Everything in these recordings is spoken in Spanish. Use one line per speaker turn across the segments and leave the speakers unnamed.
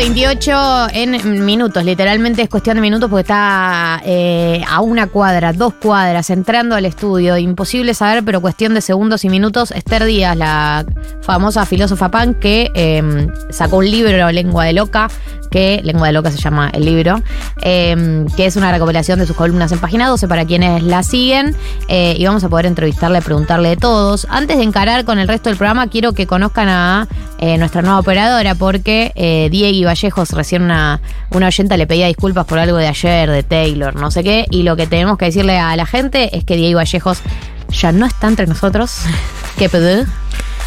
28 en minutos, literalmente es cuestión de minutos porque está eh, a una cuadra, dos cuadras, entrando al estudio. Imposible saber, pero cuestión de segundos y minutos. Esther Díaz, la famosa filósofa pan, que eh, sacó un libro, Lengua de Loca, que Lengua de Loca se llama el libro, eh, que es una recopilación de sus columnas en página 12 para quienes la siguen. eh, y vamos a poder entrevistarle, preguntarle de todos. Antes de encarar con el resto del programa, quiero que conozcan a eh, nuestra nueva operadora, porque Diego Vallejos, recién una, una oyenta le pedía disculpas por algo de ayer, de Taylor, no sé qué. Y lo que tenemos que decirle a la gente es que Diego Vallejos ya no está entre nosotros. ¿Qué pedo?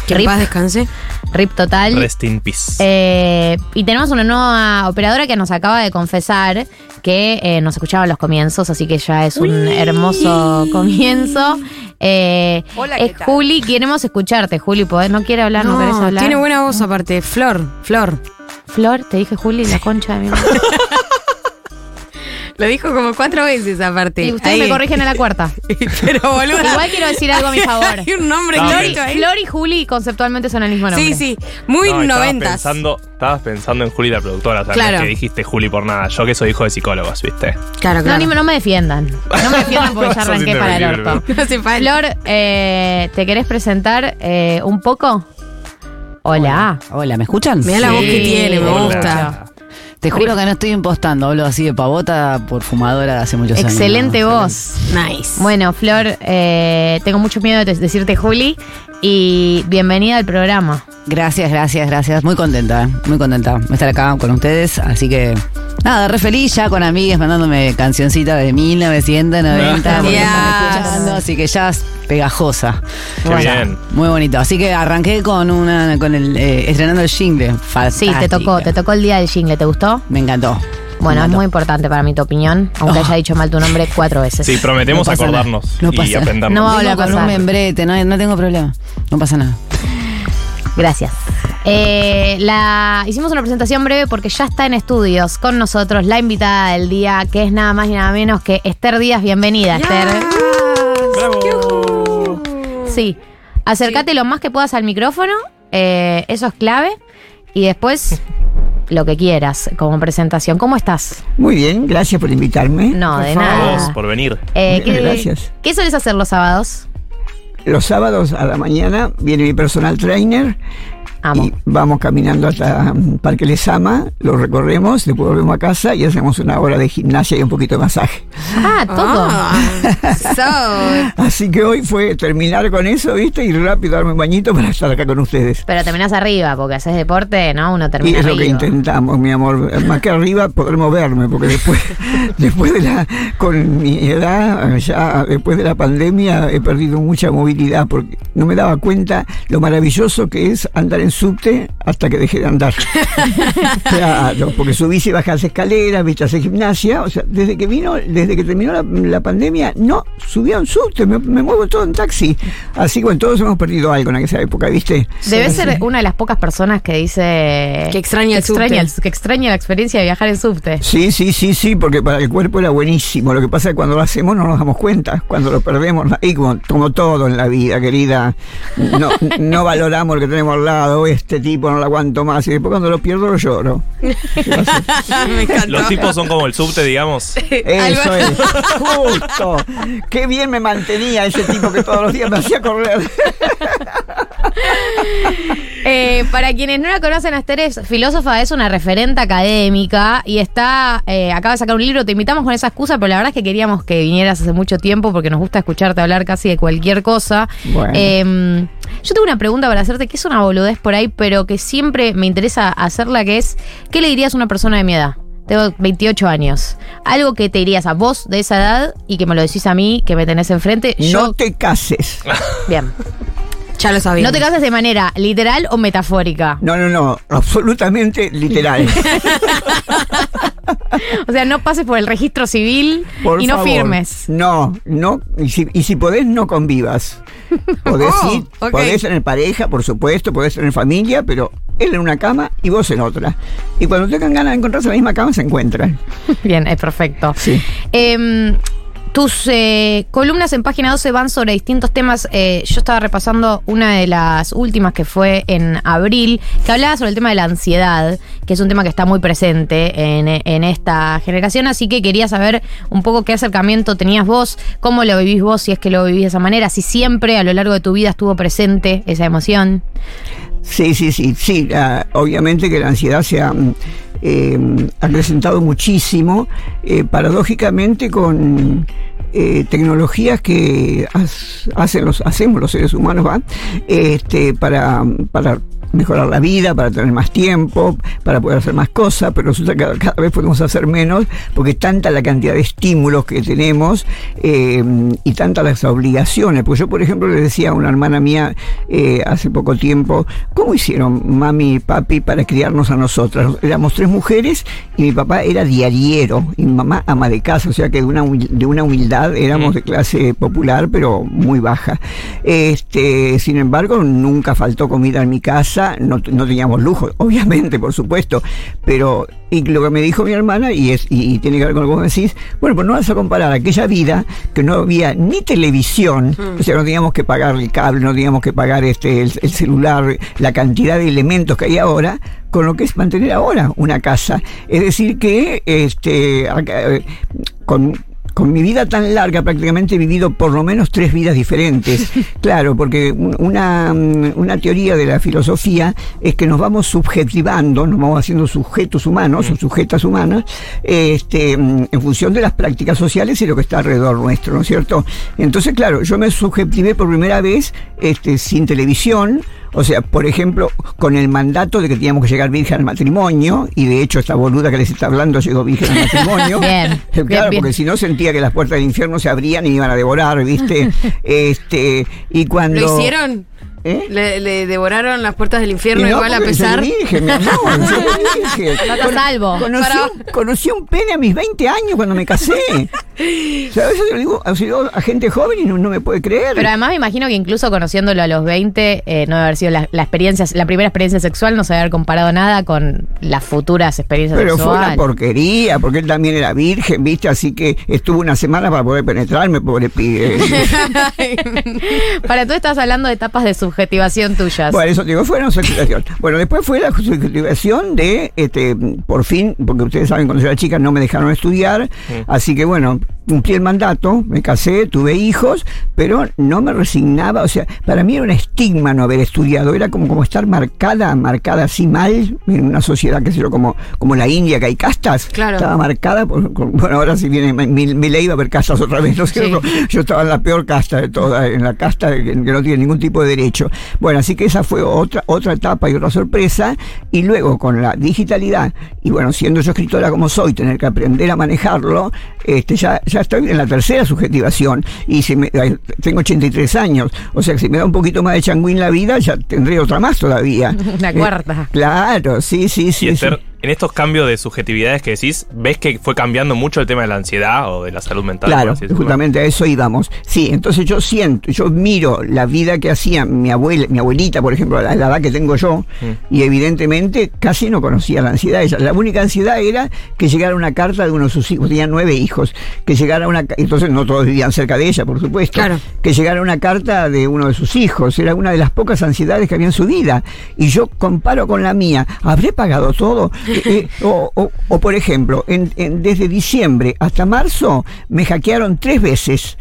Que en
Rip,
paz descanse.
rip total.
Rest in peace.
Eh, y tenemos una nueva operadora que nos acaba de confesar que eh, nos escuchaba los comienzos, así que ya es un hermoso comienzo. Eh,
Hola, ¿qué
es
tal?
Juli, queremos escucharte, Juli. ¿podés? ¿No quiere hablar? ¿No, querés hablar?
tiene buena voz aparte. Flor, Flor.
Flor, te dije Juli, la concha de mi madre.
Lo dijo como cuatro veces aparte.
Y ustedes
Ahí.
me corrigen en la cuarta.
Pero boludo.
Igual quiero decir algo a mi favor.
Hay un nombre
No,
ahí.
Flor y Juli conceptualmente son el mismo nombre.
Sí, sí. Muy
No, estabas
noventas.
Pensando, estabas pensando en Juli la productora, o sea,
Claro.
no es que dijiste Juli por nada. Yo que soy hijo de psicólogos, ¿viste?
Claro,
No,
claro.
ni me- no me defiendan. No me defiendan porque ya
Sos
arranqué para el
indefendible,
orto.
No hace falta.
Flor, eh, ¿te querés presentar eh, un poco? Hola.
Hola, ¿me escuchan?
Mirá la voz que tiene, me
hola.
gusta.
Te juro que no estoy impostando, hablo así de pavota por fumadora de hace muchos años.
Excelente
¿no?
voz.
Nice.
Bueno, Flor, eh, tengo mucho miedo de decirte Juli y bienvenida al programa.
Gracias, gracias, gracias. Muy contenta, ¿eh? muy contenta de estar acá con ustedes. Así que, nada, re feliz ya con amigas mandándome cancioncitas de 1990. porque
Yes.
están escuchando, así que ya es pegajosa.
Qué bien.
Muy bonito. Así que arranqué con una, con el, eh, estrenando el jingle.
Sí, te tocó, te tocó el día del jingle, ¿te gustó?
Me encantó.
Bueno, es muy importante para mí tu opinión, aunque
Oh.
haya dicho mal tu nombre cuatro veces.
Sí, prometemos
No
acordarnos.
No
y
pasa.
aprendernos.
No a
con un membrete, no, no tengo problema. No pasa nada.
Gracias. Eh, la, hicimos una presentación breve porque ya está en estudios con nosotros la invitada del día, que es nada más y nada menos que Esther Díaz. Bienvenida, Esther.
¡Bravo!
Sí. Acércate lo más que puedas al micrófono, eh, eso es clave. Y después lo que quieras como presentación. ¿Cómo estás?
Muy bien, gracias por invitarme.
No,
Por
de
favor.
Nada.
por venir.
Eh,
Bien,
¿qué,
gracias.
¿Qué sueles hacer los sábados?
Los sábados a la mañana viene mi personal trainer
Amo.
y vamos caminando hasta mm, Parque Lesama, lo recorremos, después volvemos a casa y hacemos una hora de gimnasia y un poquito de masaje.
Ah, todo.
Ah, so,
Así que hoy fue terminar con eso, ¿viste? Y rápido darme un bañito para estar acá con ustedes.
Pero terminás arriba, porque haces deporte, ¿no? Uno
Y
termina
es lo que intentamos, mi amor. Más que arriba poder moverme, porque después, después de la, con mi edad, ya después de la pandemia, he perdido mucha movilidad, porque no me daba cuenta lo maravilloso que es andar en subte hasta que dejé de andar. claro, porque subís y bajás escaleras, viste, hacer gimnasia. O sea, desde que vino, desde que terminó la, la pandemia, no subí a un subte, me, me muevo todo en taxi. Así que bueno, todos hemos perdido algo en aquella época, ¿viste?
Debe ser una de las pocas personas que dice
Que extraña el
extraña
subte.
que extraña la experiencia de viajar en subte.
Sí, sí, sí, sí, porque para el cuerpo era buenísimo. Lo que pasa es que cuando lo hacemos no nos damos cuenta. Cuando lo perdemos, y como, como todo en la vida, querida, no, no valoramos lo que tenemos al lado. Este tipo no lo aguanto más. Y después cuando lo pierdo lo lloro.
me encantó.
Los tipos son como el subte, digamos.
Eso es, justo. Qué bien me mantenía ese tipo que todos los días me hacía correr.
Eh, para quienes no la conocen, Esther es filósofa, es una referente académica y está, eh, acaba de sacar un libro, te invitamos con esa excusa, pero la verdad es que queríamos que vinieras hace mucho tiempo porque nos gusta escucharte hablar casi de cualquier cosa.
Bueno.
Eh, yo tengo una pregunta para hacerte, que es una boludez por ahí, pero que siempre me interesa hacerla, que es, ¿qué le dirías a una persona de mi edad? Tengo 28 años. Algo que te dirías a vos de esa edad y que me lo decís a mí, que me tenés enfrente. Yo,
No te cases.
bien.
Ya lo sabía.
No te cases de manera literal o metafórica.
No, no, no, absolutamente literal.
O sea, no pases por el registro civil
Por
y no
favor.
firmes.
No, no, y si, y si podés, no convivas. Podés
Oh,
ir,
ok.
podés tener pareja, por supuesto, podés tener familia, pero él en una cama y vos en otra. Y cuando tengan ganas de encontrarse en la misma cama, se encuentran.
Bien, es perfecto.
Sí.
Em, Tus eh, columnas en página 12 van sobre distintos temas. Eh, yo estaba repasando una de las últimas que fue en abril, que hablaba sobre el tema de la ansiedad, que es un tema que está muy presente en, esta generación. Así que quería saber un poco qué acercamiento tenías vos, cómo lo vivís vos, si es que lo vivís de esa manera, si siempre a lo largo de tu vida estuvo presente esa emoción.
Sí, sí, sí, sí. ah, obviamente que la ansiedad se ha mm, eh, acrecentado muchísimo, paradójicamente con eh, tecnologías que hacemos los seres humanos, ¿va? Este, para, para mejorar la vida, para tener más tiempo, para poder hacer más cosas, pero resulta que cada, vez podemos hacer menos porque tanta la cantidad de estímulos que tenemos eh, y tantas las obligaciones. Pues yo, por ejemplo, le decía a una hermana mía eh, hace poco tiempo, ¿cómo hicieron mami y papi para criarnos a nosotras? Éramos tres mujeres y mi papá era diariero y mi mamá ama de casa, o sea que de una, de una humildad éramos de clase popular, pero muy baja. Este, sin embargo, nunca faltó comida en mi casa, no, no teníamos lujo, obviamente, por supuesto, pero y lo que me dijo mi hermana, y es y, y tiene que ver con lo que vos decís, bueno, pues no vas a comparar aquella vida que no había ni televisión, o sea, no teníamos que pagar el cable, no teníamos que pagar este el, el celular, la cantidad de elementos que hay ahora, con lo que es mantener ahora una casa. Es decir, que este acá, eh, con con mi vida tan larga prácticamente he vivido por lo menos tres vidas diferentes. Claro, porque un- una, mm, una teoría de la filosofía es que nos vamos subjetivando, nos vamos haciendo sujetos humanos o sujetas humanas, este, mm, en función de las prácticas sociales y lo que está alrededor nuestro, ¿no es cierto? Entonces, claro, yo me subjetivé por primera vez este, sin televisión, o sea, por ejemplo, con el mandato de que teníamos que llegar virgen al matrimonio, y de hecho esta boluda que les está hablando llegó virgen al matrimonio.
Bien,
Claro,
bien, bien.
porque si no sentía que las puertas del infierno se abrían y me iban a devorar, ¿viste? este, y cuando.
¿Lo hicieron?
¿Eh?
Le, le devoraron las puertas del infierno
Y no,
igual a pesar.
soy virgen, mi amor.
Estás a
Con-
salvo.
Conocí,
Para-
conocí un pene a mis 20 años cuando me casé. O sea, a veces yo digo, ha sido a gente joven y no, no me puede creer.
Pero además me imagino que incluso conociéndolo a los 20, eh, no debe haber sido la, la experiencia, la primera experiencia sexual, no se debe haber comparado nada con las futuras experiencias
Pero fue una
sexuales.
porquería, porque él también era virgen, ¿viste? Así que estuvo una semana para poder penetrarme, pobre pibe.
Para tú estás hablando de etapas de subjetivación tuyas.
Bueno, eso te digo, fue una subjetivación. Bueno, después fue la subjetivación de, este, por fin, porque ustedes saben, cuando yo era chica no me dejaron estudiar, así que bueno, cumplí el mandato, me casé, tuve hijos, pero no me resignaba, o sea, para mí era un estigma no haber estudiado, era como, como estar marcada, marcada así mal, en una sociedad, qué sé yo, como, como la India, que hay castas,
Claro.
estaba marcada, por, por- bueno, ahora si viene mi, mi ley va a haber castas otra vez, ¿no es cierto? Yo estaba en la peor casta de todas, en la casta que, que no tiene ningún tipo de derecho. Bueno, así que esa fue otra, otra etapa y otra sorpresa, y luego con la digitalidad, y bueno, siendo yo escritora como soy, tener que aprender a manejarlo, este, ya, ya estoy en la tercera subjetivación, y si me- ay, tengo 83 años, o sea que si me da un poquito más de changüín la vida, ya tendré otra más todavía.
La
Eh,
cuarta.
claro, sí, sí, sí.
Y
sí.
En estos cambios de subjetividades que decís, ¿ves que fue cambiando mucho el tema de la ansiedad o de la salud mental?
Claro, justamente a eso íbamos. Sí, entonces yo siento, yo miro la vida que hacía mi abuela, mi abuelita, por ejemplo, a la, la edad que tengo yo, y evidentemente casi no conocía la ansiedad. Ella, la única ansiedad era que llegara una carta de uno de sus hijos, tenía nueve hijos, que llegara una, entonces no todos vivían cerca de ella, por supuesto,
Claro.
que llegara una carta de uno de sus hijos, era una de las pocas ansiedades que había en su vida. Y yo comparo con la mía, ¿habré pagado todo? Eh, eh, o, o- o, por ejemplo, en- en- desde diciembre hasta marzo me hackearon tres veces.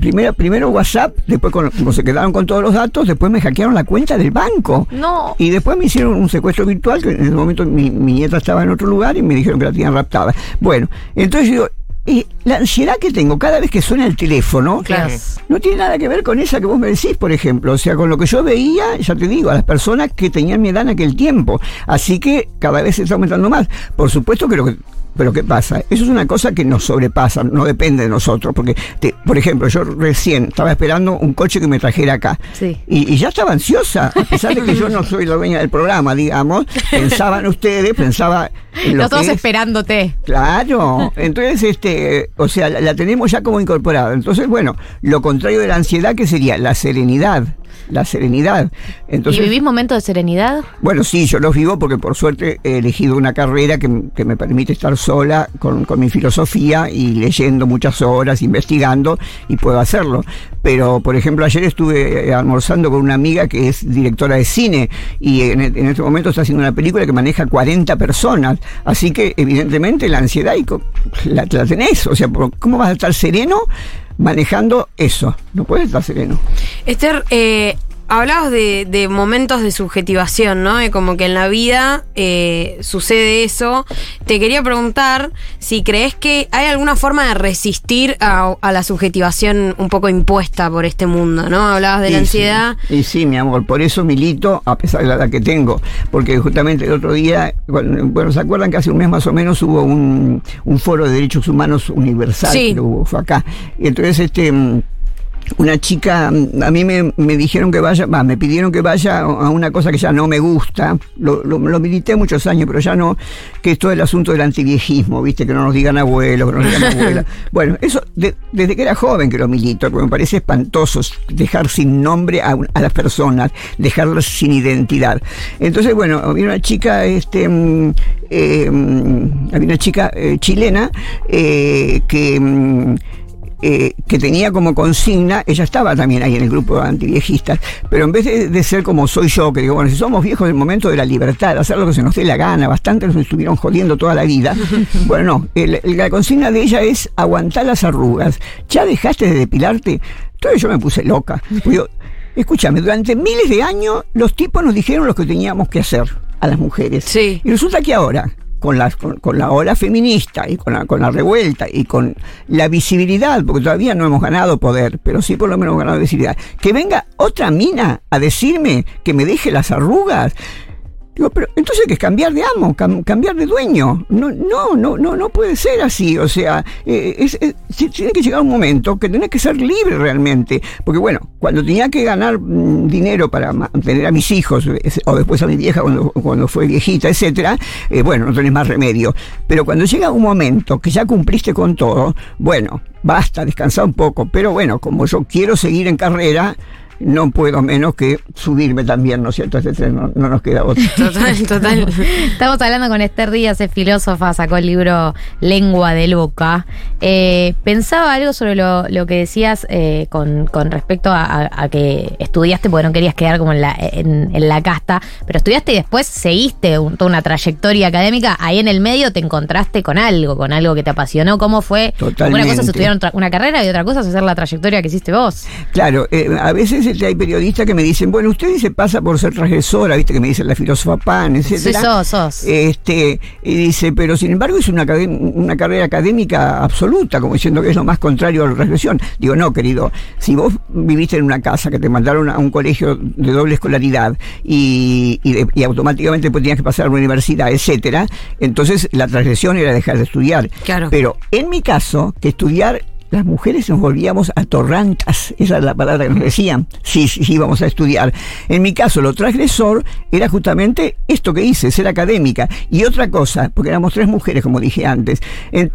Primero, primero WhatsApp, después con- como se quedaron con todos los datos, después me hackearon la cuenta del banco.
No.
Y después me hicieron un secuestro virtual, que en ese momento mi, mi nieta estaba en otro lugar y me dijeron que la tenían raptada. Bueno, entonces yo digo, y la ansiedad que tengo cada vez que suena el teléfono,
Claro.
no tiene nada que ver con esa que vos me decís, por ejemplo. O sea, con lo que yo veía, ya te digo, a las personas que tenían mi edad en aquel tiempo. Así que cada vez se está aumentando más. Por supuesto que lo que. Pero ¿qué pasa? Eso es una cosa que nos sobrepasa, no depende de nosotros. Porque, te- por ejemplo, yo recién estaba esperando un coche que me trajera acá.
Sí.
Y, y ya estaba ansiosa, a pesar de que yo no soy la dueña del programa, digamos. Pensaban ustedes, pensaba. En lo
Nosotros
que es-
esperándote.
Claro, entonces, este, o sea, la, la tenemos ya como incorporada. Entonces, bueno, lo contrario de la ansiedad, que sería la serenidad, la serenidad. Entonces,
¿Y vivís momentos de serenidad?
bueno, sí, yo los vivo porque por suerte he elegido una carrera que, que me permite estar sola con, con mi filosofía y leyendo muchas horas, investigando, y puedo hacerlo. Pero, por ejemplo, ayer estuve eh, almorzando con una amiga que es directora de cine y en, en este momento está haciendo una película que maneja 40 personas. Así que, evidentemente, la ansiedad y la, la tenés. O sea, ¿cómo vas a estar sereno manejando eso? No puedes estar sereno.
Esther, eh, hablabas de, de momentos de subjetivación, ¿no? De como que en la vida eh, sucede eso. Te quería preguntar si crees que hay alguna forma de resistir a, a la subjetivación un poco impuesta por este mundo, ¿no? Hablabas de la ansiedad.
Sí, y sí, mi amor, por eso milito, a pesar de la edad que tengo, porque justamente el otro día, bueno, ¿se acuerdan que hace un mes más o menos hubo un, un foro de derechos humanos universal?
Sí.
que hubo, fue acá. Y entonces, este. Una chica, a mí me, me dijeron que vaya, va, me pidieron que vaya a una cosa que ya no me gusta, lo, lo, lo milité muchos años, pero ya no, que es todo el asunto del antiviejismo, viste, que no nos digan abuelos, que no nos digan abuela. Bueno, eso de- desde que era joven que lo milito, porque me parece espantoso dejar sin nombre a, a las personas, dejarlas sin identidad. Entonces, bueno, había una chica, este, mm, eh, mm, había una chica eh, chilena eh, que mm, eh, que tenía como consigna, ella estaba también ahí en el grupo de antiviejistas, pero en vez de, de ser como soy yo, que digo, bueno, si somos viejos del momento de la libertad, de hacer lo que se nos dé la gana, bastante nos estuvieron jodiendo toda la vida, bueno, no, el- el- la consigna de ella es aguantar las arrugas, ya dejaste de depilarte, entonces yo me puse loca, digo, escúchame, durante miles de años los tipos nos dijeron lo que teníamos que hacer a las mujeres,
Sí.
y resulta que ahora, con la, con, con la ola feminista y con la, con la revuelta y con la visibilidad, porque todavía no hemos ganado poder, pero sí por lo menos hemos ganado visibilidad, que venga otra mina a decirme que me deje las arrugas. Digo, pero entonces hay que cambiar de amo, cam- cambiar de dueño. No, no, no, no, no puede ser así. O sea, eh, es- tiene que llegar un momento que tenés que ser libre realmente. Porque bueno, cuando tenía que ganar mm, dinero para mantener a mis hijos, o después a mi vieja cuando, cuando fue viejita, etcétera, eh, bueno, no tenés más remedio. Pero cuando llega un momento que ya cumpliste con todo, bueno, basta, descansa un poco. Pero bueno, como yo quiero seguir en carrera, no puedo menos que subirme también, ¿no es cierto? Este tren no, no nos queda otro.
Total, total.
Estamos hablando con Esther Díaz, es filósofa, sacó el libro Lengua de Loca. Eh, pensaba algo sobre lo, lo que decías eh, con, con respecto a, a- a que estudiaste porque no querías quedar como en la, en, en la casta, pero estudiaste y después seguiste un- toda una trayectoria académica. Ahí en el medio te encontraste con algo, con algo que te apasionó. ¿Cómo fue? Porque Una cosa es
Totalmente.
estudiar una carrera y otra cosa es hacer la trayectoria que hiciste vos.
Claro, eh, a veces este, hay periodistas que me dicen, bueno, usted se pasa por ser transgresora, viste que me dicen la filósofa Pan,
Sí,
etcétera.
sos, sos.
Este, y dice, pero sin embargo es una, una carrera académica absoluta, como diciendo que es lo más contrario a la regresión. Digo, no, querido, si vos viviste en una casa que te mandaron a un colegio de doble escolaridad y, y, de- y automáticamente pues tenías que pasar a la universidad, etcétera, entonces la transgresión era dejar de estudiar.
Claro.
Pero en mi caso, que estudiar las mujeres nos volvíamos atorrantas, esa es la palabra que nos decían, sí, sí, íbamos a estudiar. En mi caso, lo transgresor era justamente esto que hice, ser académica. Y otra cosa, porque éramos tres mujeres, como dije antes,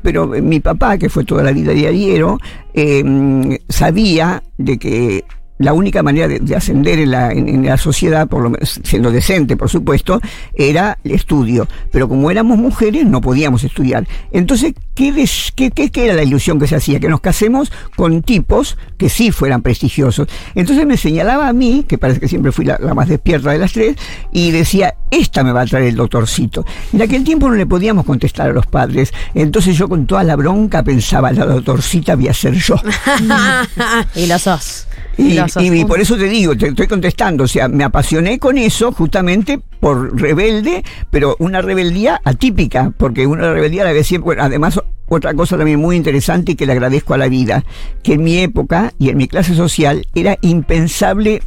pero mi papá, que fue toda la vida diariero, eh, sabía de que la única manera de, de ascender en la, en, la sociedad, por lo menos siendo decente, por supuesto, era el estudio. Pero como éramos mujeres, no podíamos estudiar. Entonces, ¿qué, qué, qué- qué era la ilusión que se hacía? Que nos casemos con tipos que sí fueran prestigiosos. Entonces me señalaba a mí, que parece que siempre fui la, la más despierta de las tres, y decía, esta me va a traer el doctorcito. En aquel tiempo no le podíamos contestar a los padres. Entonces yo con toda la bronca pensaba, la doctorcita voy a ser yo.
Y lo sos.
Y, por eso te digo, te estoy contestando, o sea, me apasioné con eso justamente por rebelde, pero una rebeldía atípica, porque una rebeldía la vez siempre, bueno, además otra cosa también muy interesante y que le agradezco a la vida, que en mi época y en mi clase social era impensable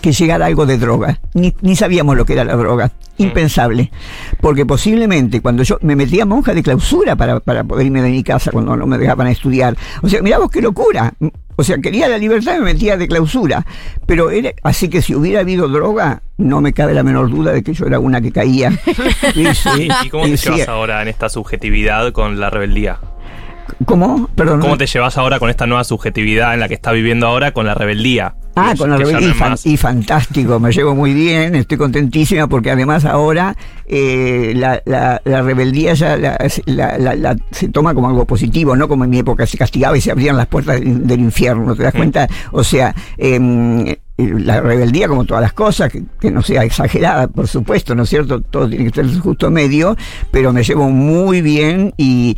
que llegara algo de droga. Ni, ni sabíamos lo que era la droga. Impensable. Porque posiblemente cuando yo me metía monja de clausura para, para poder irme de mi casa cuando no me dejaban estudiar. O sea, mirá vos qué locura. O sea, quería la libertad y me metía de clausura. Pero era, así que si hubiera habido droga, no me cabe la menor duda de que yo era una que caía. Sí.
¿Y cómo te
Y sí,
llevas ahora en esta subjetividad con la rebeldía?
¿Cómo? Perdón.
¿Cómo te llevas ahora con esta nueva subjetividad en la que estás viviendo ahora con la rebeldía?
Ah, con la
es
Y, fan-
más.
y fantástico, me llevo muy bien, estoy contentísima porque además ahora eh, la, la- la rebeldía ya la- la- la- la- se toma como algo positivo, no como en mi época se castigaba y se abrían las puertas del, del infierno, ¿te das cuenta? O sea, em, la rebeldía como todas las cosas, que, que no sea exagerada, por supuesto, ¿no es cierto? Todo tiene que estar en su justo medio, pero me llevo muy bien y...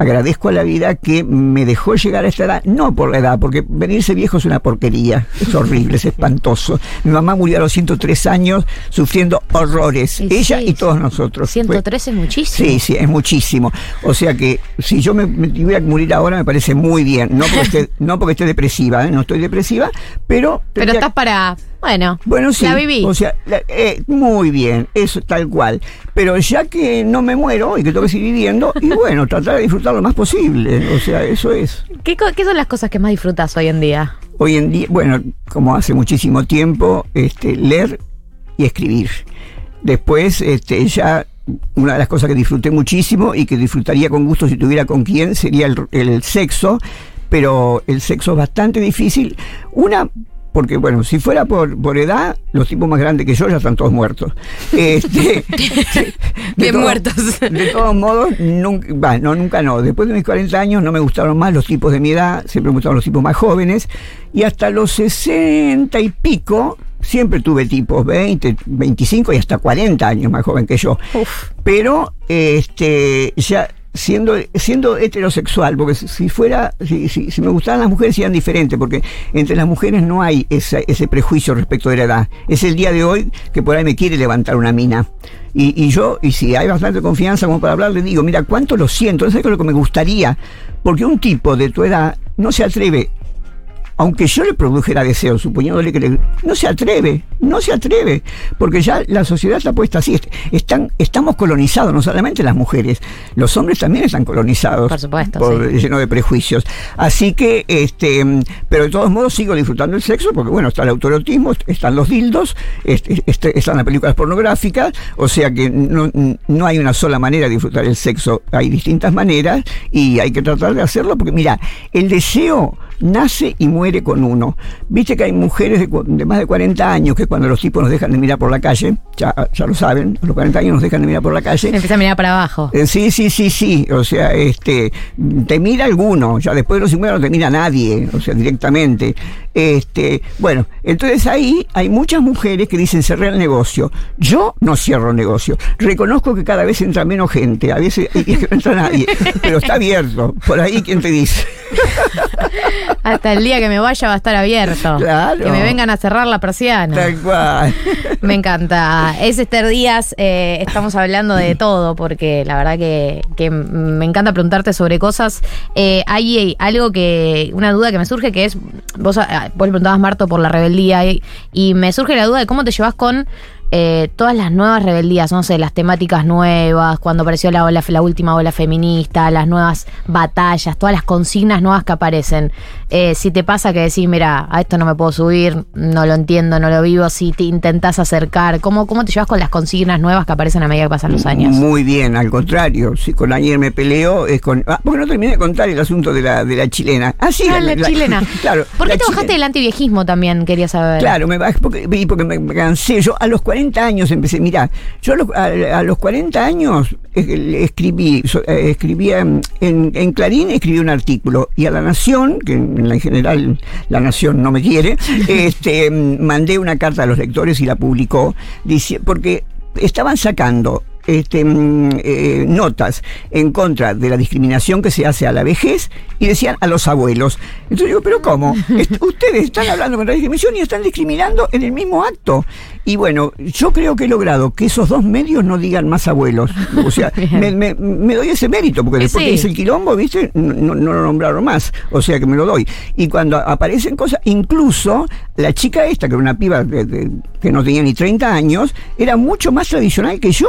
agradezco a la vida que me dejó llegar a esta edad, no por la edad, porque venirse viejo es una porquería, es horrible, es espantoso. Mi mamá murió a los 103 años sufriendo horrores,
Y
ella
sí,
y todos nosotros. Fue-
103 es muchísimo.
Sí, sí, es muchísimo. O sea que si yo me, me tuviera que morir ahora me parece muy bien. No porque esté, no porque esté depresiva, ¿eh? no estoy depresiva, pero...
Pero estás para. Bueno,
bueno, sí.
la viví.
O sea, la- eh, muy bien, eso tal cual. Pero ya que no me muero y que tengo que seguir viviendo, y bueno, tratar de disfrutar lo más posible. O sea, eso es.
¿Qué, qué son las cosas que más disfrutas hoy en día?
Hoy en día, bueno, como hace muchísimo tiempo, este, leer y escribir. Después, este, ya una de las cosas que disfruté muchísimo y que disfrutaría con gusto si tuviera con quién sería el, el sexo, pero el sexo es bastante difícil. Una, porque bueno, si fuera por, por edad, los tipos más grandes que yo ya están todos muertos. Este,
Bien muertos.
De todos modos, nunca, no, nunca no. Después de mis 40 años no me gustaron más los tipos de mi edad, siempre me gustaron los tipos más jóvenes. Y hasta los 60 y pico, siempre tuve tipos 20, 25 y hasta 40 años más joven que yo. Pero, este, ya siendo, siendo heterosexual, porque si, fuera, si, si, si me gustaran las mujeres serían diferentes, porque entre las mujeres no hay ese, ese prejuicio respecto de la edad. Es el día de hoy que por ahí me quiere levantar una mina. Y, y yo, y si hay bastante confianza como para hablar, le digo, mira, cuánto lo siento, eso es lo que me gustaría, porque un tipo de tu edad no se atreve aunque yo le produjera deseo, suponiéndole que le, no se atreve, no se atreve, porque ya la sociedad está puesta así. Est- Están, estamos colonizados, no solamente las mujeres, los hombres también están colonizados.
Por supuesto,
por-
sí.
lleno de prejuicios. Así que, este, pero de todos modos sigo disfrutando el sexo, porque bueno, está el autoerotismo, están los dildos, este, este, están las películas pornográficas, o sea que no, no hay una sola manera de disfrutar el sexo, hay distintas maneras y hay que tratar de hacerlo, porque mira, el deseo nace y muere con uno. Viste que hay mujeres de, más de 40 años que cuando los tipos nos dejan de mirar por la calle, ya, ya lo saben, a los 40 años nos dejan de mirar por la calle,
Empieza a mirar para abajo.
eh, Sí, sí, sí, sí. O sea, este, te mira alguno, ya después de los 50 no te mira nadie, o sea, directamente. Este, bueno, entonces ahí hay muchas mujeres que dicen cerré el negocio. Yo no cierro el negocio. Reconozco que cada vez entra menos gente, a veces y que no entra nadie, pero está abierto. Por ahí, ¿quién te dice?
Hasta el día que me vaya va a estar abierto.
Claro.
Que me vengan a cerrar la persiana.
Tal cual.
Me encanta. Es Esther Díaz, eh, estamos hablando de todo, porque la verdad que, que me encanta preguntarte sobre cosas. Eh, hay algo que, una duda que me surge que es, vos, ah, vos le preguntabas Marto por la rebeldía y, y me surge la duda de cómo te llevas con eh, todas las nuevas rebeldías, no sé, las temáticas nuevas, cuando apareció la, ola, la última ola feminista, las nuevas batallas, todas las consignas nuevas que aparecen. Eh, si te pasa que decís, mira, a esto no me puedo subir, no lo entiendo, no lo vivo, si te intentás acercar, ¿cómo, cómo te llevas con las consignas nuevas que aparecen a medida que pasan los años?
Muy bien, al contrario. Si con ayer me peleo, es con. Ah, porque no terminé de contar el asunto de la, de la chilena. Ah, sí,
Ah, la, chilena.
claro.
¿Por qué te bajaste del antiviejismo también? Quería saber.
Claro, me bajé porque, porque me, me cansé. Yo a los 40 años empecé, mirá, yo a los, a- a los 40 años eh, escribí, eh, escribía en, en Clarín, escribí un artículo y a La Nación, que en, la- en general La Nación no me quiere, este, mandé una carta a los lectores y la publicó, dici- porque estaban sacando este, mm, eh, notas en contra de la discriminación que se hace a la vejez y decían a los abuelos. Entonces digo, pero ¿cómo? Est- Ustedes están hablando contra la discriminación y están discriminando en el mismo acto. Y bueno, yo creo que he logrado que esos dos medios no digan más abuelos. O sea, me, me- me doy ese mérito, porque después
sí.
que hice el quilombo, ¿viste? No, no- lo nombraron más. O sea que me lo doy. Y cuando aparecen cosas, incluso la chica esta, que era una piba de- de- que no tenía ni 30 años, era mucho más tradicional que yo.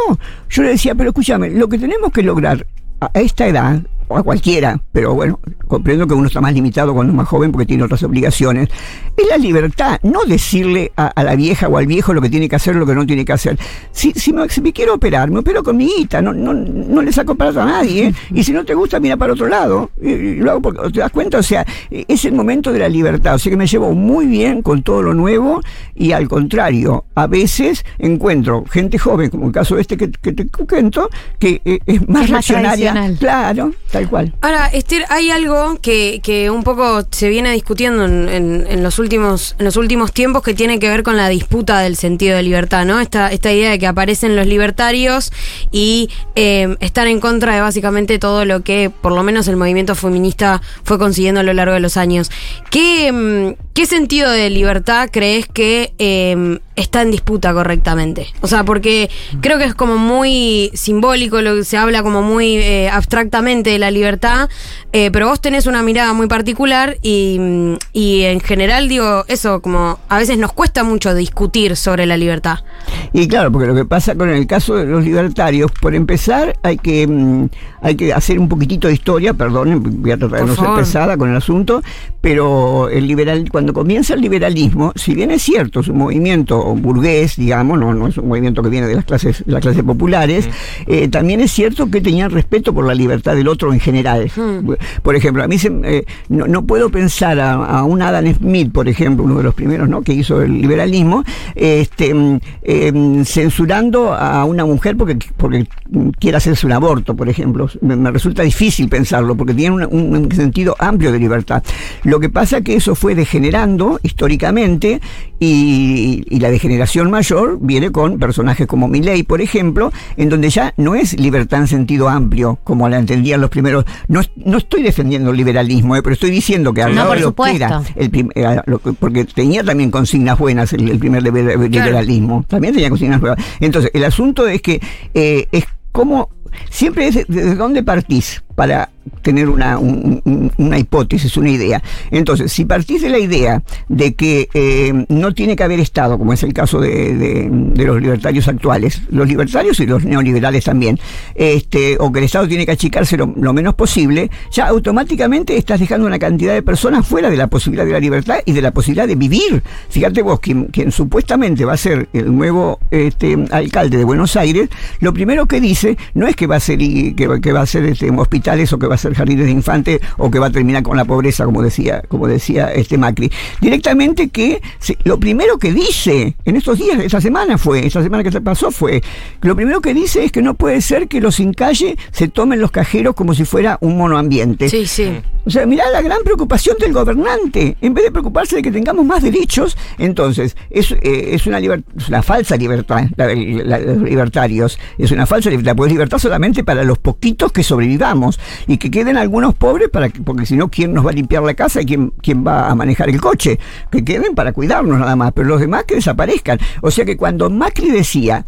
Yo le decía, pero escúchame, lo que tenemos que lograr a esta edad, o a cualquiera, pero bueno, comprendo que uno está más limitado cuando es más joven porque tiene otras obligaciones. Es la libertad, no decirle a, a la vieja o al viejo lo que tiene que hacer o lo que no tiene que hacer. Si, si, me, si me quiero operar, me opero con mi guita, no, no, no le saco plata a nadie. ¿eh? Y si no te gusta, mira para otro lado. Y, lo hago porque, ¿te das cuenta? O sea, es el momento de la libertad. O sea que me llevo muy bien con todo lo nuevo y al contrario, a veces encuentro gente joven, como el caso este que, que te cuento, que eh, es más
Es más tradicional.
claro, cual.
Ahora, Esther, hay algo que, que un poco se viene discutiendo en, en- en los últimos, en los últimos tiempos que tiene que ver con la disputa del sentido de libertad, ¿no? Esta, esta idea de que aparecen los libertarios y eh, están en contra de básicamente todo lo que por lo menos el movimiento feminista fue consiguiendo a lo largo de los años. ¿Qué, mm, qué sentido de libertad crees que eh, está en disputa correctamente? O sea, porque creo que es como muy simbólico, lo que se habla como muy eh, abstractamente de la libertad, eh, pero vos tenés una mirada muy particular y, mm, y en general digo eso, como a veces nos cuesta mucho discutir sobre la libertad.
Y claro, porque lo que pasa con el caso de los libertarios, por empezar, hay que, mm, hay que hacer un poquitito de historia, perdonen, voy a tratar de no ser
favor.
pesada con el asunto, pero el liberal, cuando comienza el liberalismo, si bien es cierto, es un movimiento burgués, digamos, no, no es un movimiento que viene de las clases, de las clases populares, eh, también es cierto que tenían respeto por la libertad del otro en general. Por ejemplo, a mí se- eh, no, no puedo pensar a, a un Adam Smith, por ejemplo, uno de los primeros ¿no? que hizo el liberalismo, este, eh, censurando a una mujer porque, porque quiere hacerse un aborto, por ejemplo. Me, me resulta difícil pensarlo porque tiene un, un- un sentido amplio de libertad. Lo que pasa es que eso fue degenerando históricamente y, y la degeneración mayor viene con personajes como Milley, por ejemplo, en donde ya no es libertad en sentido amplio, como la entendían los primeros. No, es- no estoy defendiendo el liberalismo, eh, pero estoy diciendo que al
No,
lado
por
de lo que era el eh, lo que- porque tenía también consignas buenas el, el primer liber- liberalismo, también tenía consignas buenas. Entonces, el asunto es que eh, es como siempre es de- desde dónde partís para tener una, un- un- una hipótesis, una idea. Entonces, si partís de la idea de que eh, no tiene que haber Estado, como es el caso de, de- los libertarios actuales, los libertarios y los neoliberales también, este, o que el Estado tiene que achicarse lo, menos posible, ya automáticamente estás dejando una cantidad de personas fuera de la posibilidad de la libertad y de la posibilidad de vivir. Fíjate vos, quien, quien supuestamente va a ser el nuevo este, alcalde de Buenos Aires, lo primero que dice no es que va a ser que, que va a ser este, hospitales o que va a ser jardines de infantes o que va a terminar con la pobreza, como decía, como decía este Macri. Directamente que se- lo primero que dice en estos días, esta semana fue, esta semana que se pasó fue, que lo primero que dice es que no puede ser que los sin calle se tomen los cajeros como si fuera un monoambiente.
Sí, sí.
O sea, mirá la gran preocupación del gobernante. En vez de preocuparse de que tengamos más derechos, entonces es, eh, es, una, es una falsa libertad, la la los libertarios. Es una falsa libertad. Pues libertad solamente para los poquitos que sobrevivamos y que queden algunos pobres, para que- porque si no, ¿quién nos va a limpiar la casa y quién, quién va a manejar el coche? Que queden para cuidarnos nada más, pero los demás que desaparezcan. O sea que cuando Macri decía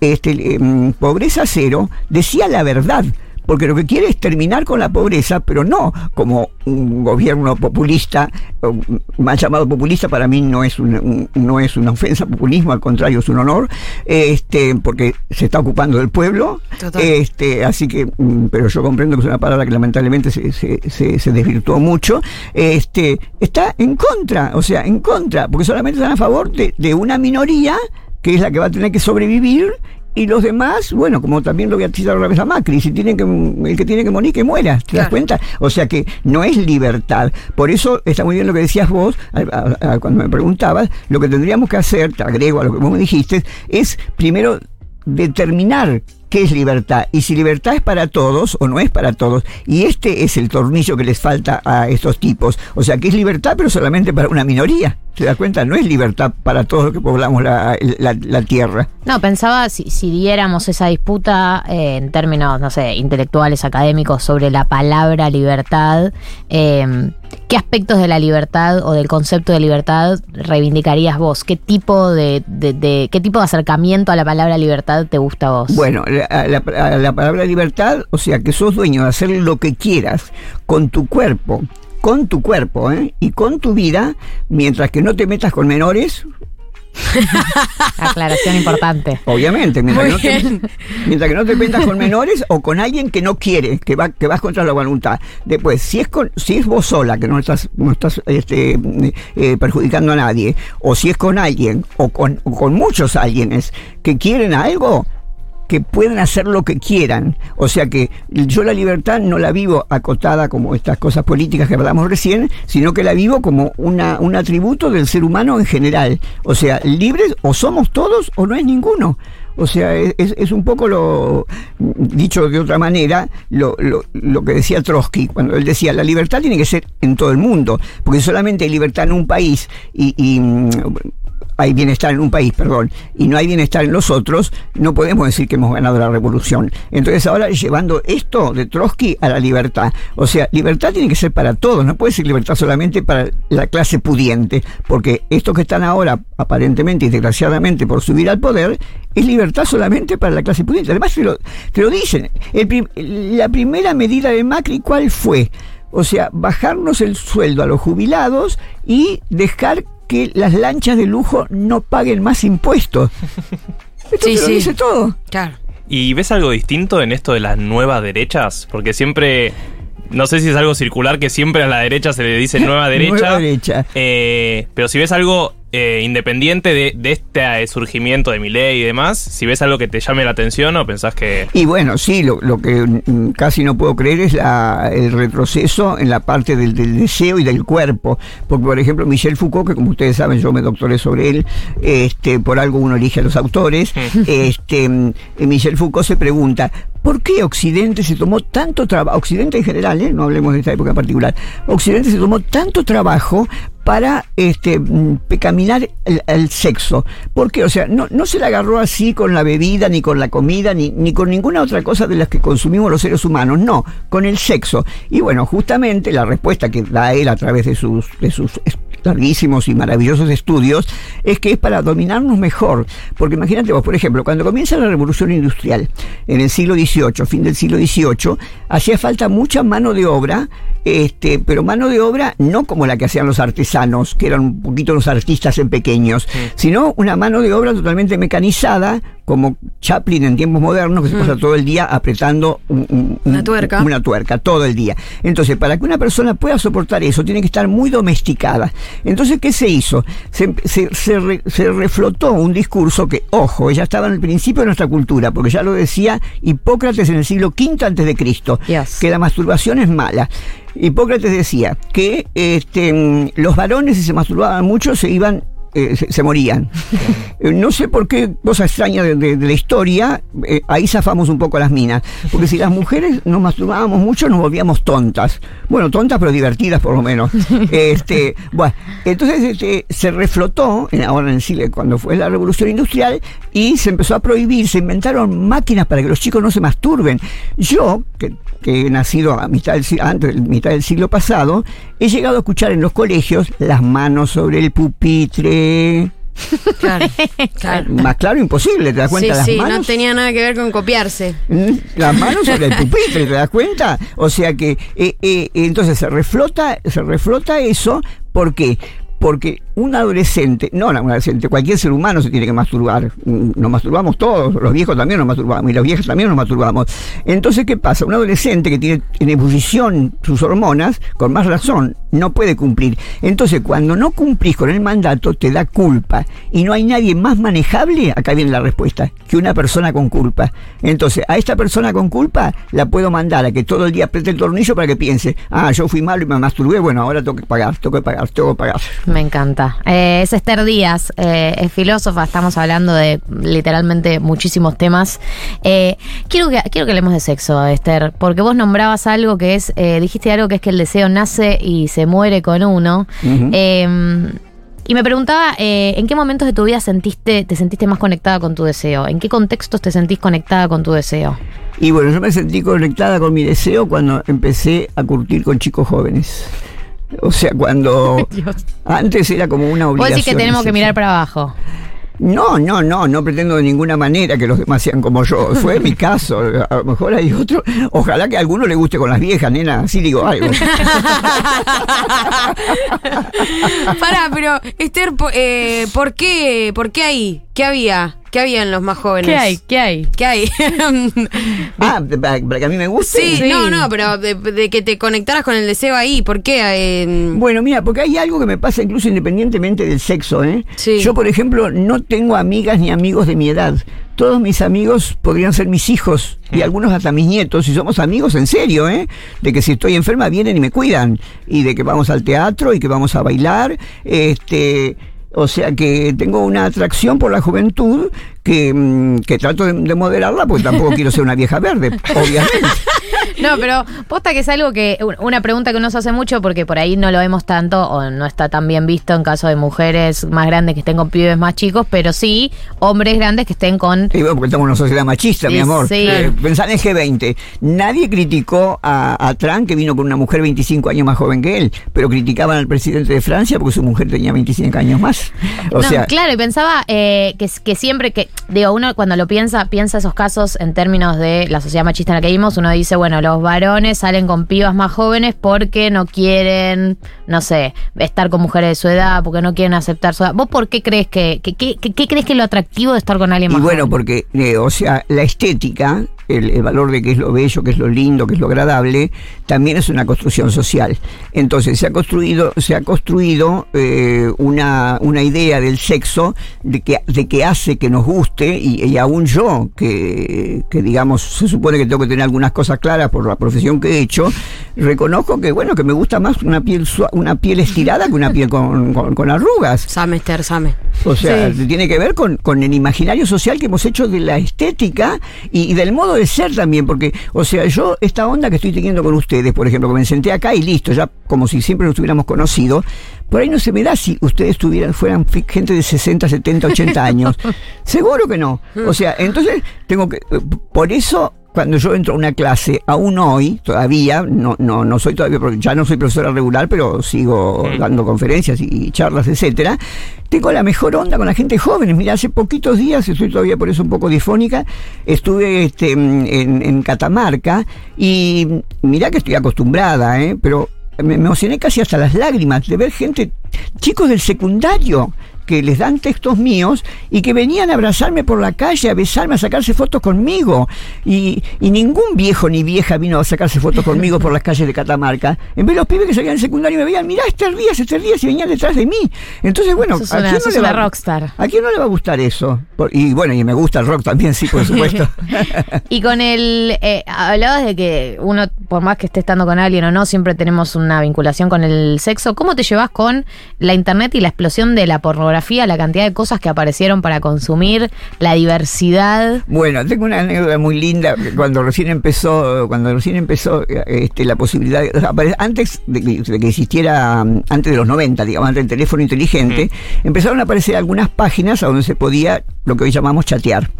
este, em, pobreza cero, decía la verdad. Porque lo que quiere es terminar con la pobreza, pero no como un gobierno populista, mal llamado populista, para mí no es, un- un- no es una ofensa populismo, al contrario, es un honor, este, porque se está ocupando del pueblo.
Total.
Este, así que, mm, pero yo comprendo que es una palabra que lamentablemente se, se, se- se desvirtuó mucho. Este, está en contra, o sea, en contra, porque solamente están a favor de, de una minoría que es la que va a tener que sobrevivir. Y los demás, bueno, como también lo voy a citar otra vez a Macri, si tienen que, el que tiene que morir, que muera, ¿te das cuenta? O sea que no es libertad. Por eso está muy bien lo que decías vos, a- a- a- cuando me preguntabas, lo que tendríamos que hacer, te agrego a lo que vos me dijiste, es primero determinar qué es libertad y si libertad es para todos o no es para todos. Y este es el tornillo que les falta a estos tipos. O sea, que es libertad pero solamente para una minoría. ¿Te das cuenta? No es libertad para todos los que poblamos la, la- tierra.
No, pensaba si, si diéramos esa disputa eh, en términos, no sé, intelectuales, académicos, sobre la palabra libertad, eh, ¿qué aspectos de la libertad o del concepto de libertad reivindicarías vos? ¿Qué tipo de, qué tipo de acercamiento a la palabra libertad te gusta a vos?
Bueno, la, la- la palabra libertad, o sea, que sos dueño de hacer lo que quieras con tu cuerpo, con tu cuerpo ¿eh? y con tu vida, mientras que no te metas con menores,
Aclaración importante.
Obviamente, mientras,
Muy
que no, te, mientras que no te metas con menores o con alguien que no quiere, que va que vas contra la voluntad. Después, si es con, si es vos sola, que no estás, no estás este, eh, perjudicando a nadie, o si es con alguien, o con, o con muchos alguienes que quieren algo, que pueden hacer lo que quieran. O sea que yo la libertad no la vivo acotada como estas cosas políticas que hablamos recién, sino que la vivo como una, un atributo del ser humano en general. O sea, libres o somos todos o no es ninguno. O sea, es, es un poco lo, dicho de otra manera, lo, lo, lo, que decía Trotsky, cuando él decía, la libertad tiene que ser en todo el mundo, porque solamente hay libertad en un país y, y hay bienestar en un país, perdón, y no hay bienestar en los otros, no podemos decir que hemos ganado la revolución. Entonces ahora llevando esto de Trotsky a la libertad. O sea, libertad tiene que ser para todos, no puede ser libertad solamente para la clase pudiente, porque estos que están ahora, aparentemente y desgraciadamente por subir al poder, es libertad solamente para la clase pudiente. Además te lo, dicen. La primera medida de Macri, ¿cuál fue? O sea, bajarnos el sueldo a los jubilados y dejar que las lanchas de lujo no paguen más impuestos. Esto
Sí,
te lo
sí.
dice todo.
Claro.
¿Y ves algo distinto en esto de las nuevas derechas? Porque siempre, no sé si es algo circular, que siempre a la derecha se le dice nueva derecha.
Nueva derecha.
Eh, pero si ves algo eh, independiente de, de este surgimiento de mi ley y demás, si ves algo que te llame la atención o pensás que...
Y bueno, sí, lo, lo que mm, casi no puedo creer es la, el retroceso en la parte del, del deseo y del cuerpo. Porque, por ejemplo, Michel Foucault, que como ustedes saben, yo me doctoré sobre él, este, por algo uno elige a los autores, este, mm, Michel Foucault se pregunta, ¿por qué Occidente se tomó tanto trabajo, Occidente en general, ¿eh? no hablemos de esta época en particular, Occidente se tomó tanto trabajo para este mm, pecaminar el, sexo. ¿Por qué? O sea, no, no se la agarró así con la bebida, ni con la comida, ni, ni con ninguna otra cosa de las que consumimos los seres humanos, no, con el sexo. Y bueno, justamente la respuesta que da él a través de sus, de sus larguísimos y maravillosos estudios es que es para dominarnos mejor. Porque imagínate vos, por ejemplo, cuando comienza la revolución industrial en el siglo XVIII, fin del siglo XVIII, hacía falta mucha mano de obra, este, pero mano de obra no como la que hacían los artesanos, que eran un poquito los artistas en pequeños, sino una mano de obra totalmente mecanizada, como Chaplin en tiempos modernos, que se pasa todo el día apretando un- un-
Una
un-
tuerca.
una tuerca todo el día. Entonces, para que una persona pueda soportar eso, tiene que estar muy domesticada. Entonces, ¿qué se hizo? Se, se- se re- se reflotó un discurso que, ojo, ya estaba en el principio de nuestra cultura, porque ya lo decía Hipócrates en el siglo V antes de Cristo,
Yes.
que la masturbación es mala. Hipócrates decía que este, los varones, si se masturbaban mucho, se iban eh, se, se morían. Eh, no sé por qué, cosa extraña de, de- de la historia, eh, ahí zafamos un poco las minas. Porque si las mujeres nos masturbábamos mucho, nos volvíamos tontas. Bueno, tontas, pero divertidas por lo menos. este, bueno, entonces este, se reflotó, en, ahora en Chile, cuando fue la revolución industrial, y se empezó a prohibir, se inventaron máquinas para que los chicos no se masturben. Yo, que, que he nacido a mitad del, antes mitad del siglo pasado, he llegado a escuchar en los colegios las manos sobre el pupitre.
Claro. claro.
Más claro, imposible, ¿te das cuenta?
Sí,
las
sí,
manos,
no tenía nada que ver con copiarse.
¿Mm? Las manos sobre el pupitre, ¿te das cuenta? O sea que eh, eh, entonces se reflota, se reflota eso, ¿por qué? Porque un adolescente, no un adolescente, cualquier ser humano se tiene que masturbar. Mm, Nos masturbamos todos, los viejos también nos masturbamos, y las viejas también nos masturbamos. Entonces, ¿qué pasa? Un adolescente que tiene en ebullición sus hormonas, con más razón, no puede cumplir. Entonces, cuando no cumplís con el mandato, te da culpa. Y no hay nadie más manejable, acá viene la respuesta, que una persona con culpa. Entonces, a esta persona con culpa la puedo mandar a que todo el día apriete el tornillo para que piense, ah, yo fui malo y me masturbé, bueno, ahora tengo que pagar, tengo que pagar, tengo que pagar.
Me encanta. Eh, es Esther Díaz, eh, es filósofa, estamos hablando de literalmente muchísimos temas. Eh, quiero, que, quiero que hablemos de sexo, Esther, porque vos nombrabas algo que es, dijiste algo que es que el deseo nace y se muere con uno. Eh, y me preguntaba, ¿en qué momentos de tu vida sentiste, te sentiste más conectada con tu deseo? ¿En qué contextos te sentís conectada con tu deseo?
Y bueno, yo me sentí conectada con mi deseo cuando empecé a curtir con chicos jóvenes. O sea, cuando antes era como una
Vos
obligación.
decís que tenemos que mirar para abajo.
No, no, no, no pretendo de ninguna manera que los demás sean como yo. Fue mi caso. A lo mejor hay otro. Ojalá que a alguno le guste con las viejas, nena. Así digo algo.
Pará, pero Esther, eh, ¿por qué? ¿Por qué ahí? ¿Qué había? ¿Qué había en los más jóvenes?
¿Qué hay? ¿Qué hay?
¿Qué hay?
Ah, para, para que a mí me guste.
sí,
Sí.
no, no, pero de, de que te conectaras con el deseo ahí, ¿por qué? Eh,
Bueno, mira, porque hay algo que me pasa incluso independientemente del sexo, ¿eh?
Sí.
Yo, por ejemplo, no tengo amigas ni amigos de mi edad. Todos mis amigos podrían ser mis hijos y algunos hasta mis nietos, y somos amigos en serio, ¿eh? De que si estoy enferma vienen y me cuidan, y de que vamos al teatro y que vamos a bailar, este... O sea que tengo una atracción por la juventud que, mm, que trato de, de moderarla porque tampoco quiero ser una vieja verde, obviamente.
No, pero posta que es algo que, una pregunta que uno se hace mucho porque por ahí no lo vemos tanto o no está tan bien visto en caso de mujeres más grandes que estén con pibes más chicos, pero sí hombres grandes que estén con...
Porque estamos en una sociedad machista, mi amor.
sí.
Eh, pensá en el G20. Nadie criticó a, a Trump, que vino con una mujer 25 años más joven que él, pero criticaban al presidente de Francia porque su mujer tenía 25 años más. O
No,
sea,
claro, y pensaba eh, que, que siempre que, digo, uno cuando lo piensa, piensa esos casos en términos de la sociedad machista en la que vivimos, uno dice, bueno, los varones salen con pibas más jóvenes porque no quieren, no sé, estar con mujeres de su edad, porque no quieren aceptar su edad. ¿Vos por qué crees que, qué crees que es lo atractivo de estar con alguien
y
más
bueno,
joven?
porque, eh, o sea, la estética, el, valor de qué es lo bello, qué es lo lindo, qué es lo agradable, también es una construcción social. Entonces, se ha construido, se ha construido eh, una, una idea del sexo de que, de que hace que nos guste, y, y aún yo, que, que digamos, se supone que tengo que tener algunas cosas claras por la profesión que he hecho, reconozco que, bueno, que me gusta más una piel, una piel estirada que una piel con, con- con arrugas.
Same, Esther, Same.
O sea, tiene que ver con, con el imaginario social que hemos hecho de la estética y, y del modo de ser también, porque, o sea, yo, esta onda que estoy teniendo con ustedes, por ejemplo, que me senté acá y listo, ya como si siempre nos hubiéramos conocido, por ahí no se me da si ustedes tuvieran, fueran gente de 60, 70, 80 años. Seguro que no. O sea, entonces tengo que, eh, por eso cuando yo entro a una clase, aún hoy, todavía, no, no, no soy todavía, pro- ya no soy profesora regular, pero sigo dando conferencias y charlas, etcétera, tengo la mejor onda con la gente joven. Mira, hace poquitos días, estoy todavía por eso un poco difónica, estuve este, en, en Catamarca y mira que estoy acostumbrada, ¿eh? pero me emocioné casi hasta las lágrimas de ver gente, chicos del secundario, que les dan textos míos y que venían a abrazarme por la calle, a besarme, a sacarse fotos conmigo. Y, y ningún viejo ni vieja vino a sacarse fotos conmigo por las calles de Catamarca. En vez de los pibes que salían del secundario me veían, mirá, Esther Díaz, Esther Díaz, y venían detrás de mí. Entonces, bueno, ¿a quién no le va-
rockstar.
¿A quién no le va a gustar eso? Por- y bueno, y me gusta el rock también, sí, por supuesto.
Y con el. eh, hablabas de que uno, por más que esté estando con alguien o no, siempre tenemos una vinculación con el sexo. ¿Cómo te llevas con la internet y la explosión de la pornografía, la cantidad de cosas que aparecieron para consumir, la diversidad?
Bueno, tengo una anécdota muy linda. Cuando recién empezó, cuando recién empezó este, la posibilidad, o sea, antes de que, de que existiera, mm, antes de los 90, digamos, antes del teléfono inteligente, empezaron a aparecer algunas páginas a donde se podía lo que hoy llamamos chatear.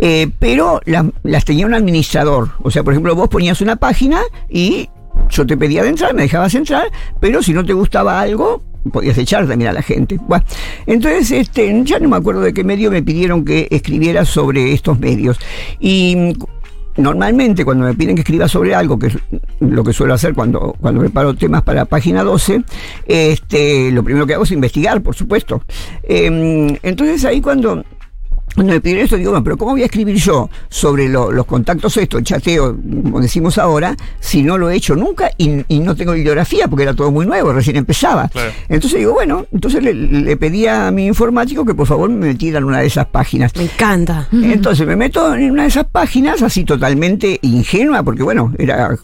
Eh, pero las, las tenía un administrador. O sea, por ejemplo, vos ponías una página y yo te pedía de entrar, me dejabas entrar, pero si no te gustaba algo, podías echar también a la gente. Bueno, entonces, este, ya no me acuerdo de qué medio me pidieron que escribiera sobre estos medios. Y mm, normalmente cuando me piden que escriba sobre algo, que es lo que suelo hacer cuando, cuando preparo temas para página 12, este, lo primero que hago es investigar, por supuesto. Em, entonces ahí cuando cuando me pidieron esto, digo, bueno, pero ¿cómo voy a escribir yo sobre lo- los contactos esto, el chateo, como decimos ahora, si no lo he hecho nunca y, y no tengo bibliografía, porque era todo muy nuevo, recién empezaba.
Claro.
Entonces digo, bueno, entonces le, le pedí a mi informático que por favor me metiera en una de esas páginas.
Me encanta.
Entonces me meto en una de esas páginas así totalmente ingenua, porque bueno, era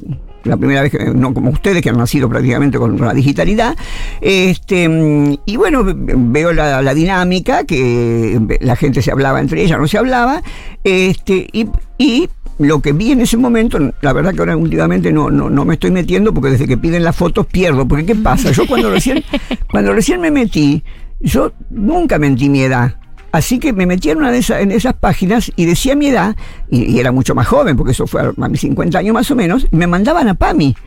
la primera vez que, no como ustedes que han nacido prácticamente con la digitalidad, este y bueno, ve- veo la, la dinámica, que la gente se hablaba entre ella, no se hablaba, este, y, y lo que vi en ese momento, la verdad que ahora últimamente no, no, no me estoy metiendo porque desde que piden las fotos pierdo, porque ¿qué pasa? Yo cuando recién, cuando recién me metí, yo nunca mentí mi edad. Así que me metí en una de esas, en esas páginas y decía mi edad, y, y era mucho más joven, porque eso fue a mis 50 años más o menos, y me mandaban a PAMI.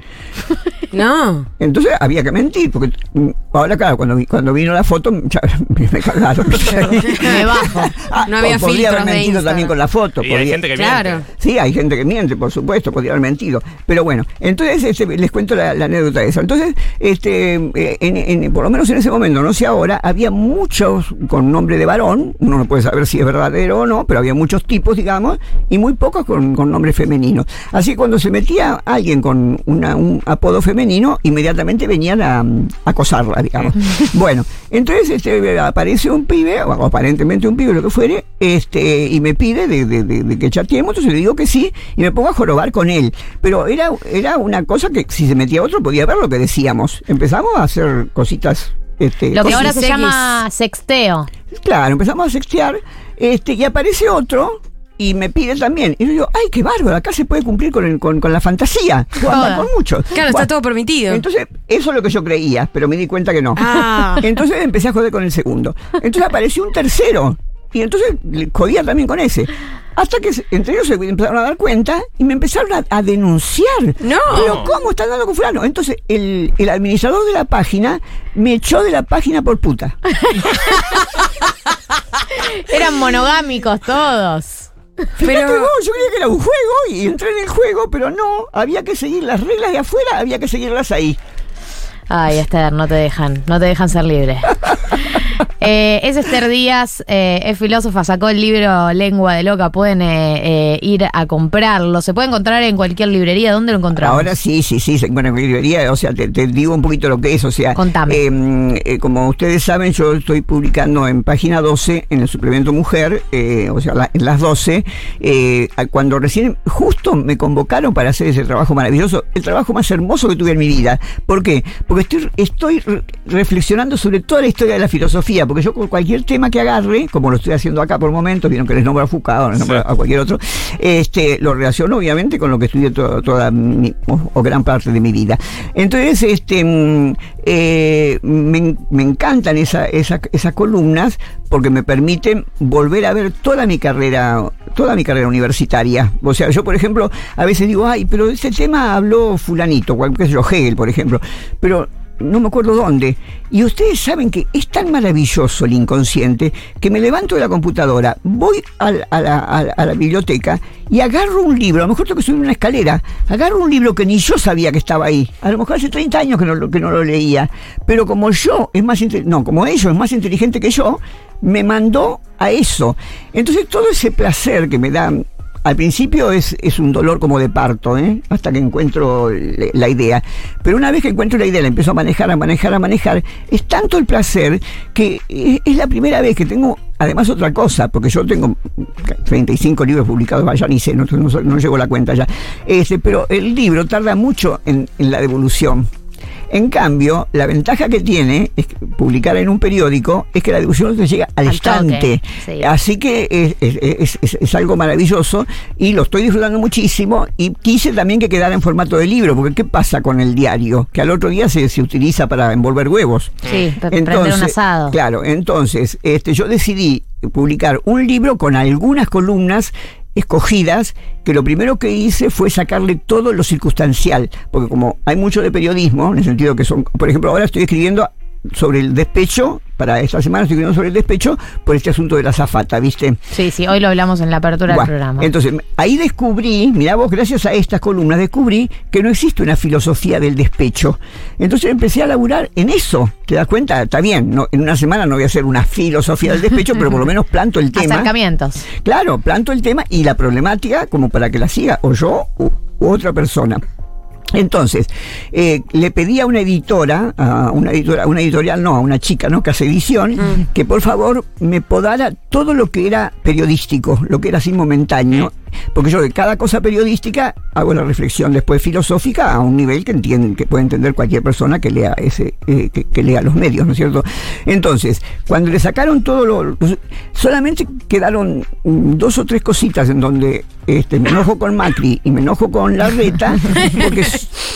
No.
Entonces había que mentir, porque mm, ahora, claro, cuando, vi- cuando vino la foto, ya, me, me cagaron.
Me bajo.
Ah,
No había
podría haber mentido también con la foto.
Y hay
podría-
gente que
Claro.
miente.
Sí, hay gente que miente, por supuesto, podría haber mentido. Pero bueno, entonces este, les cuento la, la anécdota de eso. Entonces, este, eh, en, en- por lo menos en ese momento, no sé ahora, había muchos con nombre de varón, uno no puede saber si es verdadero o no, pero había muchos tipos, digamos, y muy pocos con, con nombre femenino. Así que cuando se metía alguien con una- un apodo femenino, inmediatamente venían a, a acosarla, digamos. bueno, entonces este, aparece un pibe, o aparentemente un pibe, lo que fuere, este, y me pide de, de- de- de que chateemos, entonces le digo que sí, y me pongo a jorobar con él. Pero era, era una cosa que si se metía otro podía ver lo que decíamos. Empezamos a hacer cositas. Este,
Lo que ahora se
X.
llama sexteo.
Claro, empezamos a sextear, este, y aparece otro y me pide también. Y yo digo, ay, qué bárbaro, acá se puede cumplir con, el- con, con la fantasía.
Toda.
con muchos.
Claro, está todo permitido.
Entonces, eso es lo que yo creía, pero me di cuenta que no.
Ah.
Entonces empecé a joder con el segundo. Entonces apareció un tercero. Y entonces le jodía también con ese. Hasta que entre ellos se empezaron a dar cuenta y me empezaron a, a denunciar.
No.
Pero ¿cómo están dando con fulano? Entonces el, el administrador de la página me echó de la página por puta.
Eran monogámicos todos.
Pero-
vos, yo creía que era un juego y entré en el juego, pero no, había que seguir las reglas de afuera, había que seguirlas ahí.
Ay, Esther, no te dejan, no te dejan ser libre. Eh, es Esther Díaz, eh, es filósofa, sacó el libro Lengua de Loca, pueden eh, eh, ir a comprarlo, se puede encontrar en cualquier librería, ¿dónde lo encontramos?
Ahora sí, sí, sí, encuentra en cualquier librería, o sea, te, te digo un poquito lo que es, o sea,
Contame.
eh, como ustedes saben, yo estoy publicando en página 12, en el suplemento Mujer, o sea, la- en las 12, eh, a- cuando recién, justo me convocaron para hacer ese trabajo maravilloso, el trabajo más hermoso que tuve en mi vida. ¿Por qué? Porque estoy, estoy re- reflexionando sobre toda la historia de la filosofía, porque yo con cualquier tema que agarre, como lo estoy haciendo acá por momentos, vieron que les nombro a Foucault, les nombro
Sí.
a cualquier otro, este, lo relaciono obviamente con lo que estudié to- toda mi, o, o gran parte de mi vida. Entonces, este, mm, eh, me, me encantan esa- esa- esas columnas porque me permiten volver a ver toda mi carrera, toda mi carrera universitaria. O sea, yo por ejemplo, a veces digo, ay, pero ese tema habló fulanito, cual- qué sé yo, Hegel, por ejemplo, pero no me acuerdo dónde. Y ustedes saben que es tan maravilloso el inconsciente que me levanto de la computadora, voy a, la, biblioteca y agarro un libro, a lo mejor tengo que subir una escalera, agarro un libro que ni yo sabía que estaba ahí. A lo mejor hace 30 años que no, lo- que no lo leía. Pero como yo es más no, como ellos es más inteligente que yo, me mandó a eso. Entonces todo ese placer que me da al principio es, es un dolor como de parto, ¿eh? hasta que encuentro la idea. Pero una vez que encuentro la idea, la empiezo a manejar, a manejar, a manejar, es tanto el placer que es, es la primera vez que tengo, además otra cosa, porque yo tengo 35 libros publicados, vaya ni sé, no, no, no llevo la cuenta ya. Este, pero el libro tarda mucho en, en la devolución. En cambio, la ventaja que tiene es que publicar en un periódico es que la difusión te llega al,
Al
instante.
toque, sí.
Así que es, es- es- es- es algo maravilloso y lo estoy disfrutando muchísimo y quise también que quedara en formato de libro, porque ¿qué pasa con el diario? Que al otro día se, se utiliza para envolver huevos.
Sí, para prender un asado.
Claro, entonces este, yo decidí publicar un libro con algunas columnas escogidas que lo primero que hice fue sacarle todo lo circunstancial, porque como hay mucho de periodismo, en el sentido que son, por ejemplo, ahora estoy escribiendo sobre el despecho, para esta semana estoy sobre el despecho por este asunto de la zafata, ¿viste?
Sí, sí, hoy lo hablamos en la apertura del programa.
Entonces, ahí descubrí, mirá vos, gracias a estas columnas, descubrí que no existe una filosofía del despecho. Entonces empecé a laburar en eso. ¿Te das cuenta? Está bien, no, en una semana no voy a hacer una filosofía del despecho, pero por lo menos planto el tema.
Acercamientos.
Claro, planto el tema y la problemática como para que la siga o yo u, u otra persona. Entonces, eh, le pedí a una editora, a una editora, una editorial, no, a una chica, ¿no? Que hace edición, que por favor me podara todo lo que era periodístico, lo que era así momentáneo, porque yo de cada cosa periodística hago la reflexión después filosófica a un nivel que entiende, que puede entender cualquier persona que lea ese, eh, que, que lea los medios, ¿no es cierto? Entonces, cuando le sacaron todo lo, los- solamente quedaron dos o tres cositas en donde este, me enojo con Macri y me enojo con Larreta, porque,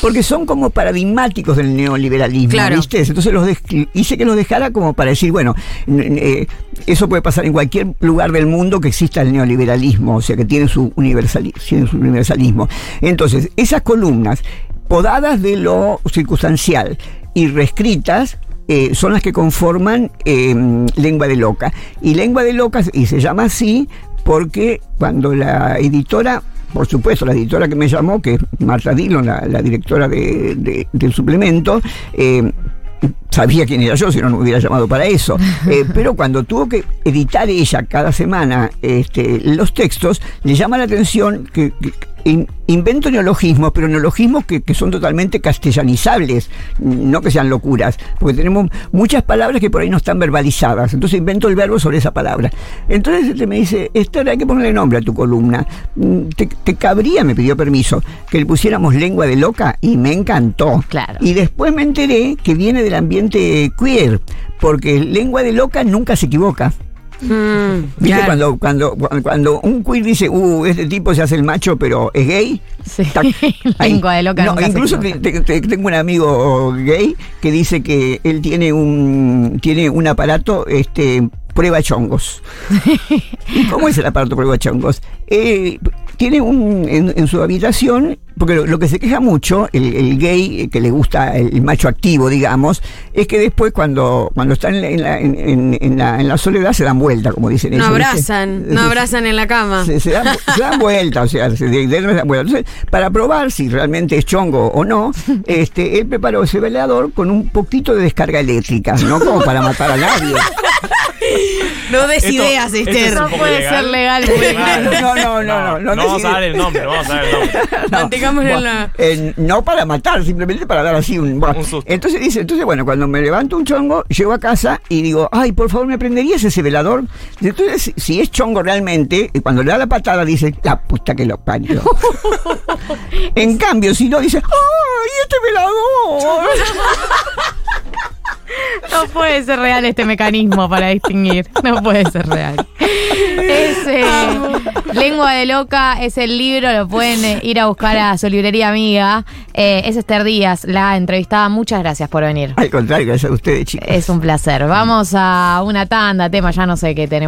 porque son como paradigmáticos del neoliberalismo,
Claro.
¿viste? Entonces los hice que los dejara como para decir, bueno, eh, eso puede pasar en cualquier lugar del mundo que exista el neoliberalismo, o sea que tiene su, universalismo. Entonces, esas columnas, podadas de lo circunstancial y reescritas, eh, son las que conforman eh, Lengua de Loca. Y Lengua de Loca, y se llama así porque cuando la editora, por supuesto, la editora que me llamó, que es Marta Dillon, la, directora de- del suplemento, eh, sabía quién era yo, si no, no me hubiera llamado para eso. Eh, pero cuando tuvo que editar ella cada semana este, los textos, le llama la atención que, que- in- invento neologismos, pero neologismos que, que son totalmente castellanizables, no que sean locuras, porque tenemos muchas palabras que por ahí no están verbalizadas. Entonces invento el verbo sobre esa palabra. Entonces este me dice, Esther, hay que ponerle nombre a tu columna. Mm, Te, te cabría, me pidió permiso, que le pusiéramos lengua de loca y me encantó.
Claro.
Y después me enteré que viene del ambiente queer, porque lengua de loca nunca se equivoca.
Mm,
¿Viste
claro.
cuando, cuando, cuando- un queer dice, uh, este tipo se hace el macho, pero es gay?
Sí.
Tac, ahí.
Lengua de loca
No, incluso te-
equivoca.
te- te- tengo un amigo gay que dice que él tiene un, tiene un aparato, este, prueba chongos. ¿Y cómo es el aparato prueba chongos? Eh, tiene un, en, en su habitación, porque lo, lo que se queja mucho, el, el gay eh, que le gusta el, el macho activo, digamos, es que después cuando, cuando están en la, en, la, en- la, en la soledad se dan vuelta, como dicen
No
ellos. ¿viste?
abrazan, no abrazan en la cama.
Se, se dan, se dan vuelta, o sea, se, se dan vuelta. Entonces, para probar si realmente es chongo o no, este, él preparó ese velador con un poquito de descarga eléctrica, no como para matar a nadie.
No des
Esto-
ideas,
esto
Esther.
No puede ser legal.
No, no, no, no, no,
No, vamos a dar el nombre, vamos a dar el nombre.
Mantengámoslo en la-
no para matar, simplemente para dar así un... bueno.
Un susto.
Entonces dice, entonces bueno, cuando me levanto un chongo, llego a casa y digo, ay, por favor, ¿me prenderías ese velador? Entonces, si- es chongo realmente, y cuando le da la patada dice, la puta que lo parió. en cambio, si no, dice, ay, este velador.
No puede ser real este mecanismo para distinguir. No puede ser real. Es, eh, Lengua de Loca es el libro, lo pueden eh, ir a buscar a su librería amiga. Eh, es Esther Díaz, la entrevistada. Muchas gracias por venir.
Al contrario, gracias a ustedes, chicos.
Es un placer. Vamos a una tanda, tema, ya no sé qué tenemos.